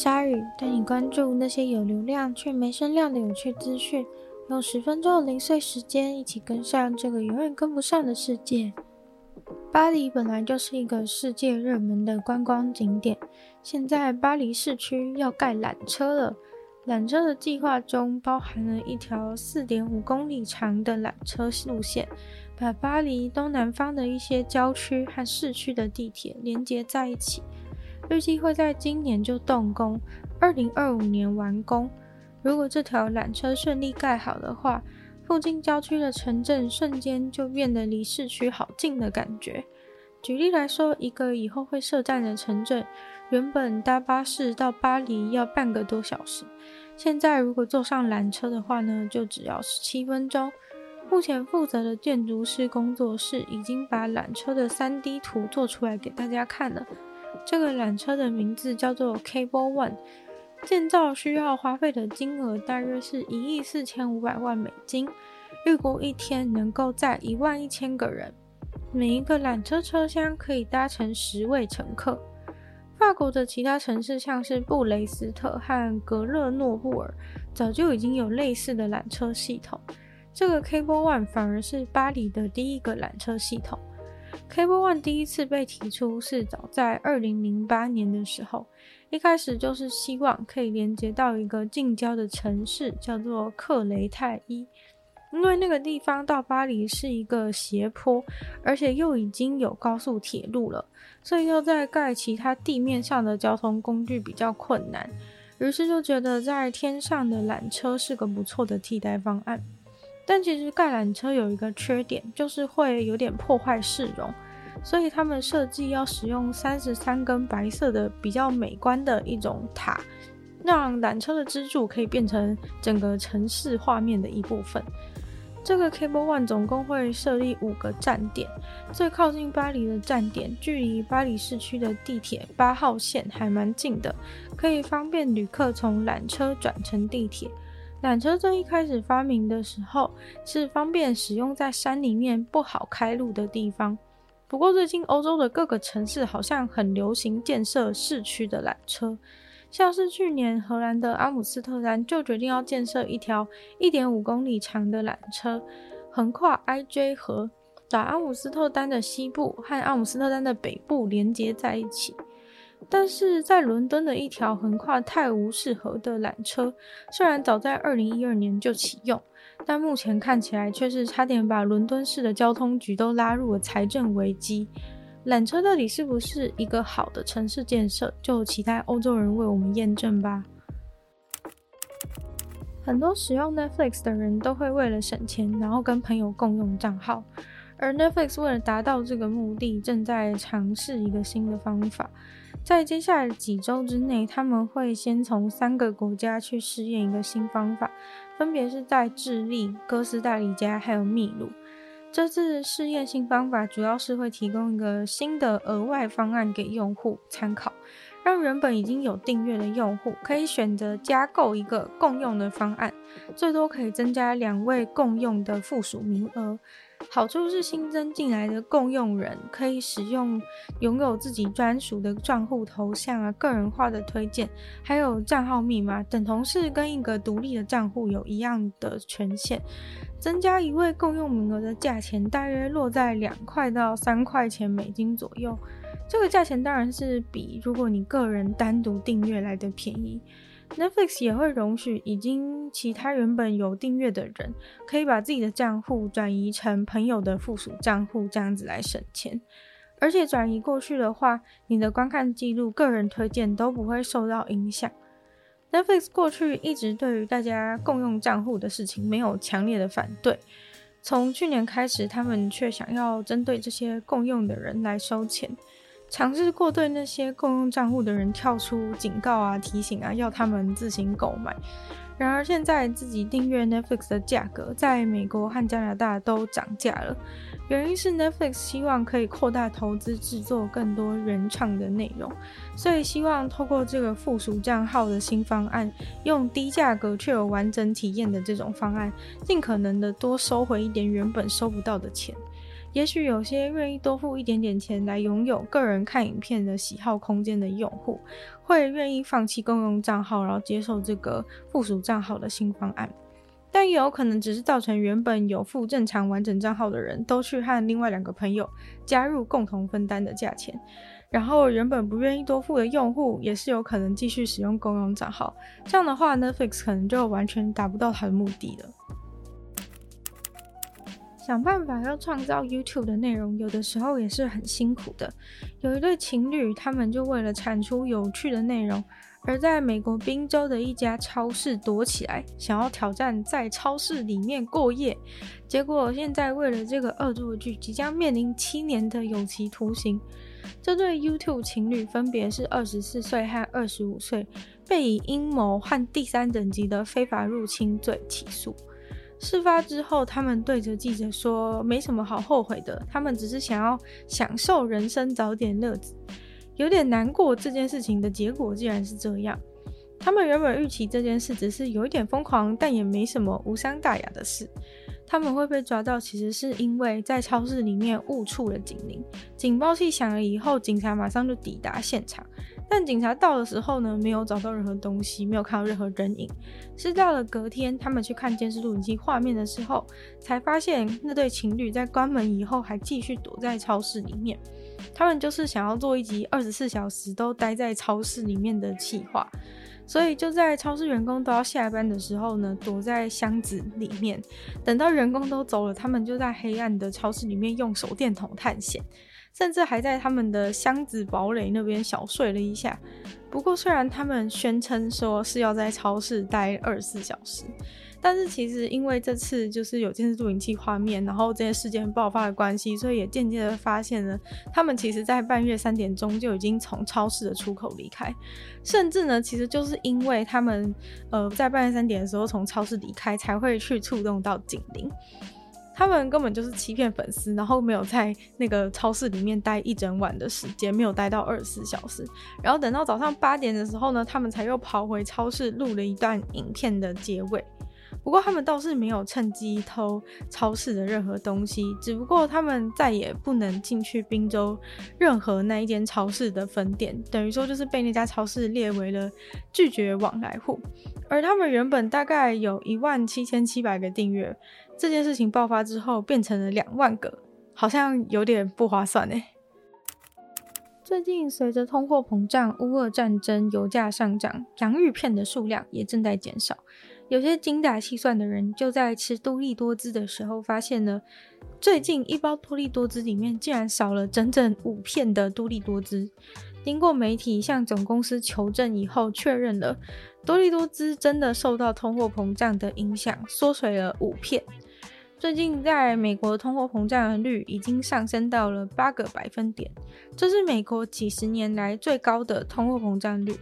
鲨鱼，带你关注那些有流量却没声量的有趣资讯。用十分钟的零碎时间，一起跟上这个永远跟不上的世界。巴黎本来就是一个世界热门的观光景点，现在巴黎市区要盖缆车了。缆车的计划中包含了一条四点五公里长的缆车路线，把巴黎东南方的一些郊区和市区的地铁连接在一起。预计会在今年就动工，二零二五年完工。如果这条缆车顺利盖好的话，附近郊区的城镇瞬间就变得离市区好近的感觉。举例来说，一个以后会设站的城镇，原本搭巴士到巴黎要半个多小时，现在如果坐上缆车的话呢，就只要十七分钟。目前负责的建筑师工作室已经把缆车的 3D 图做出来给大家看了。这个缆车的名字叫做 Cable One。建造需要花费的金额大约是一亿四千五百万美金，预估一天能够载一万一千个人，每一个缆车车厢可以搭乘十位乘客。法国的其他城市，像是布雷斯特和格勒诺布尔，早就已经有类似的缆车系统。这个 Cable One 反而是巴黎的第一个缆车系统。Cable One 第一次被提出是早在二零零八年的时候。一开始就是希望可以连接到一个近郊的城市，叫做克雷泰伊，因为那个地方到巴黎是一个斜坡，而且又已经有高速铁路了，所以要再盖其他地面上的交通工具比较困难，于是就觉得在天上的缆车是个不错的替代方案。但其实盖缆车有一个缺点，就是会有点破坏市容。所以他们设计要使用三十三根白色的比较美观的一种塔，让缆车的支柱可以变成整个城市画面的一部分。这个 Cable One 总共会设立五个站点，最靠近巴黎的站点距离巴黎市区的地铁八号线还蛮近的，可以方便旅客从缆车转乘地铁。缆车最一开始发明的时候是方便使用在山里面不好开路的地方。不过，最近欧洲的各个城市好像很流行建设市区的缆车，像是去年荷兰的阿姆斯特丹就决定要建设一条一点五公里长的缆车，横跨 IJ 河，把阿姆斯特丹的西部和阿姆斯特丹的北部连接在一起。但是在伦敦的一条横跨泰晤士河的缆车，虽然早在二零一二年就启用。但目前看起来却是差点把伦敦市的交通局都拉入了财政危机。缆车到底是不是一个好的城市建设？就期待欧洲人为我们验证吧。很多使用 Netflix 的人都会为了省钱，然后跟朋友共用账号。而 Netflix 为了达到这个目的，正在尝试一个新的方法。在接下来几周之内，他们会先从三个国家去试验一个新方法。分别是在智利、哥斯达黎加还有秘鲁。这次试验新方法主要是会提供一个新的额外方案给用户参考，让原本已经有订阅的用户可以选择加购一个共用的方案，最多可以增加两位共用的附属名额。好处是新增进来的共用人可以使用拥有自己专属的账户头像啊、个人化的推荐，还有账号密码，等同是跟一个独立的账户有一样的权限。增加一位共用名额的价钱大约落在两块到三块钱美金左右，这个价钱当然是比如果你个人单独订阅来的便宜。Netflix 也会容许已经其他原本有订阅的人，可以把自己的账户转移成朋友的附属账户，这样子来省钱。而且转移过去的话，你的观看记录、个人推荐都不会受到影响。Netflix 过去一直对于大家共用账户的事情没有强烈的反对，从去年开始，他们却想要针对这些共用的人来收钱，尝试过对那些共用账户的人跳出警告啊、提醒啊，要他们自行购买。然而，现在自己订阅 Netflix 的价格在美国和加拿大都涨价了。原因是 Netflix 希望可以扩大投资制作更多原创的内容，所以希望透过这个附属账号的新方案，用低价格却有完整体验的这种方案，尽可能的多收回一点原本收不到的钱。也许有些愿意多付一点点钱来拥有个人看影片的喜好空间的用户，会愿意放弃共用账号，然后接受这个附属账号的新方案。但也有可能只是造成原本有付正常完整账号的人都去和另外两个朋友加入共同分担的价钱，然后原本不愿意多付的用户也是有可能继续使用共用账号。这样的话，Netflix 可能就完全达不到它的目的了。想办法要创造 YouTube 的内容，有的时候也是很辛苦的。有一对情侣，他们就为了产出有趣的内容，而在美国宾州的一家超市躲起来，想要挑战在超市里面过夜。结果现在为了这个恶作剧，即将面临七年的有期徒刑。这对 YouTube 情侣分别是二十四岁和二十五岁，被以阴谋和第三等级的非法入侵罪起诉。事发之后，他们对着记者说：“没什么好后悔的，他们只是想要享受人生，找点乐子。”有点难过，这件事情的结果竟然是这样。他们原本预期这件事只是有一点疯狂，但也没什么无伤大雅的事。他们会被抓到，其实是因为在超市里面误触了警铃，警报器响了以后，警察马上就抵达现场。但警察到的时候呢，没有找到任何东西，没有看到任何人影。是到了隔天，他们去看监视录影机画面的时候，才发现那对情侣在关门以后还继续躲在超市里面。他们就是想要做一集二十四小时都待在超市里面的企划。所以就在超市员工都要下班的时候呢，躲在箱子里面，等到员工都走了，他们就在黑暗的超市里面用手电筒探险，甚至还在他们的箱子堡垒那边小睡了一下。不过，虽然他们宣称说是要在超市待二十四小时。但是其实因为这次就是有监视录影器画面，然后这件事件爆发的关系，所以也渐渐的发现了，他们其实在半夜三点钟就已经从超市的出口离开，甚至呢，其实就是因为他们呃在半夜三点的时候从超市离开，才会去触动到警铃。他们根本就是欺骗粉丝，然后没有在那个超市里面待一整晚的时间，没有待到二十四小时，然后等到早上八点的时候呢，他们才又跑回超市录了一段影片的结尾。不过他们倒是没有趁机偷超市的任何东西，只不过他们再也不能进去宾州任何那一间超市的分店，等于说就是被那家超市列为了拒绝往来户。而他们原本大概有一万七千七百个订阅，这件事情爆发之后变成了两万个，好像有点不划算呢。最近随着通货膨胀、乌俄战争、油价上涨，洋芋片的数量也正在减少。有些精打细算的人就在吃多利多滋的时候，发现呢，最近一包多利多滋里面竟然少了整整五片的多利多滋。经过媒体向总公司求证以后，确认了多利多滋真的受到通货膨胀的影响，缩水了五片。最近在美国，通货膨胀率已经上升到了八个百分点，这是美国几十年来最高的通货膨胀率。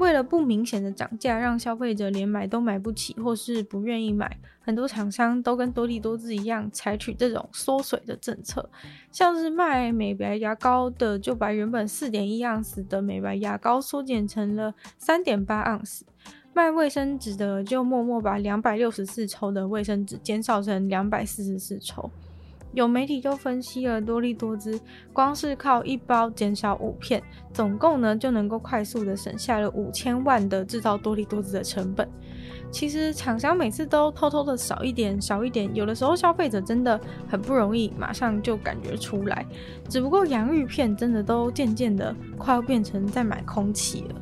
为了不明显的涨价，让消费者连买都买不起，或是不愿意买，很多厂商都跟多利多滋一样，采取这种缩水的政策。像是卖美白牙膏的，就把原本四点一盎司的美白牙膏缩减成了三点八盎司；卖卫生纸的，就默默把两百六十四抽的卫生纸减少成两百四十四抽。有媒体就分析了多利多滋，光是靠一包减少五片，总共呢就能够快速的省下了五千万的制造多利多滋的成本。其实厂商每次都偷偷的少一点少一点，有的时候消费者真的很不容易马上就感觉出来。只不过洋芋片真的都渐渐的快要变成在买空气了。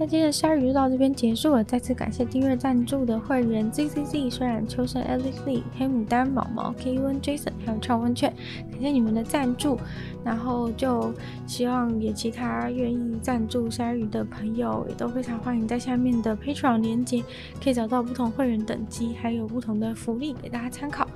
那今天的鲨鱼就到这边结束了，再次感谢订阅赞助的会员 Z Z Z、虽然秋生、Alex Lee、黑牡丹、毛毛、K U N、Jason，还有超温雀，感谢你们的赞助。然后就希望也其他愿意赞助鲨鱼的朋友也都非常欢迎，在下面的 Patreon 连接可以找到不同会员等级，还有不同的福利给大家参考。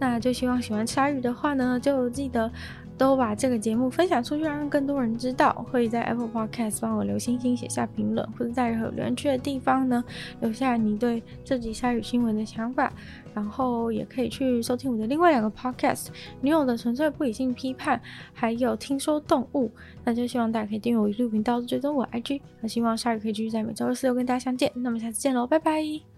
那就希望喜欢鲨鱼的话呢，就记得。都把这个节目分享出去，让更多人知道。可以在 Apple Podcast 帮我留星星、写下评论，或者在任何留言区的地方呢，留下你对这集鲨语新闻的想法。然后也可以去收听我的另外两个 Podcast，女友的纯粹不理性批判，还有听说动物。那就希望大家可以订阅我一路频道，追踪我 IG。那希望鲨鱼可以继续在每周二四六跟大家相见。那么下次见喽，拜拜。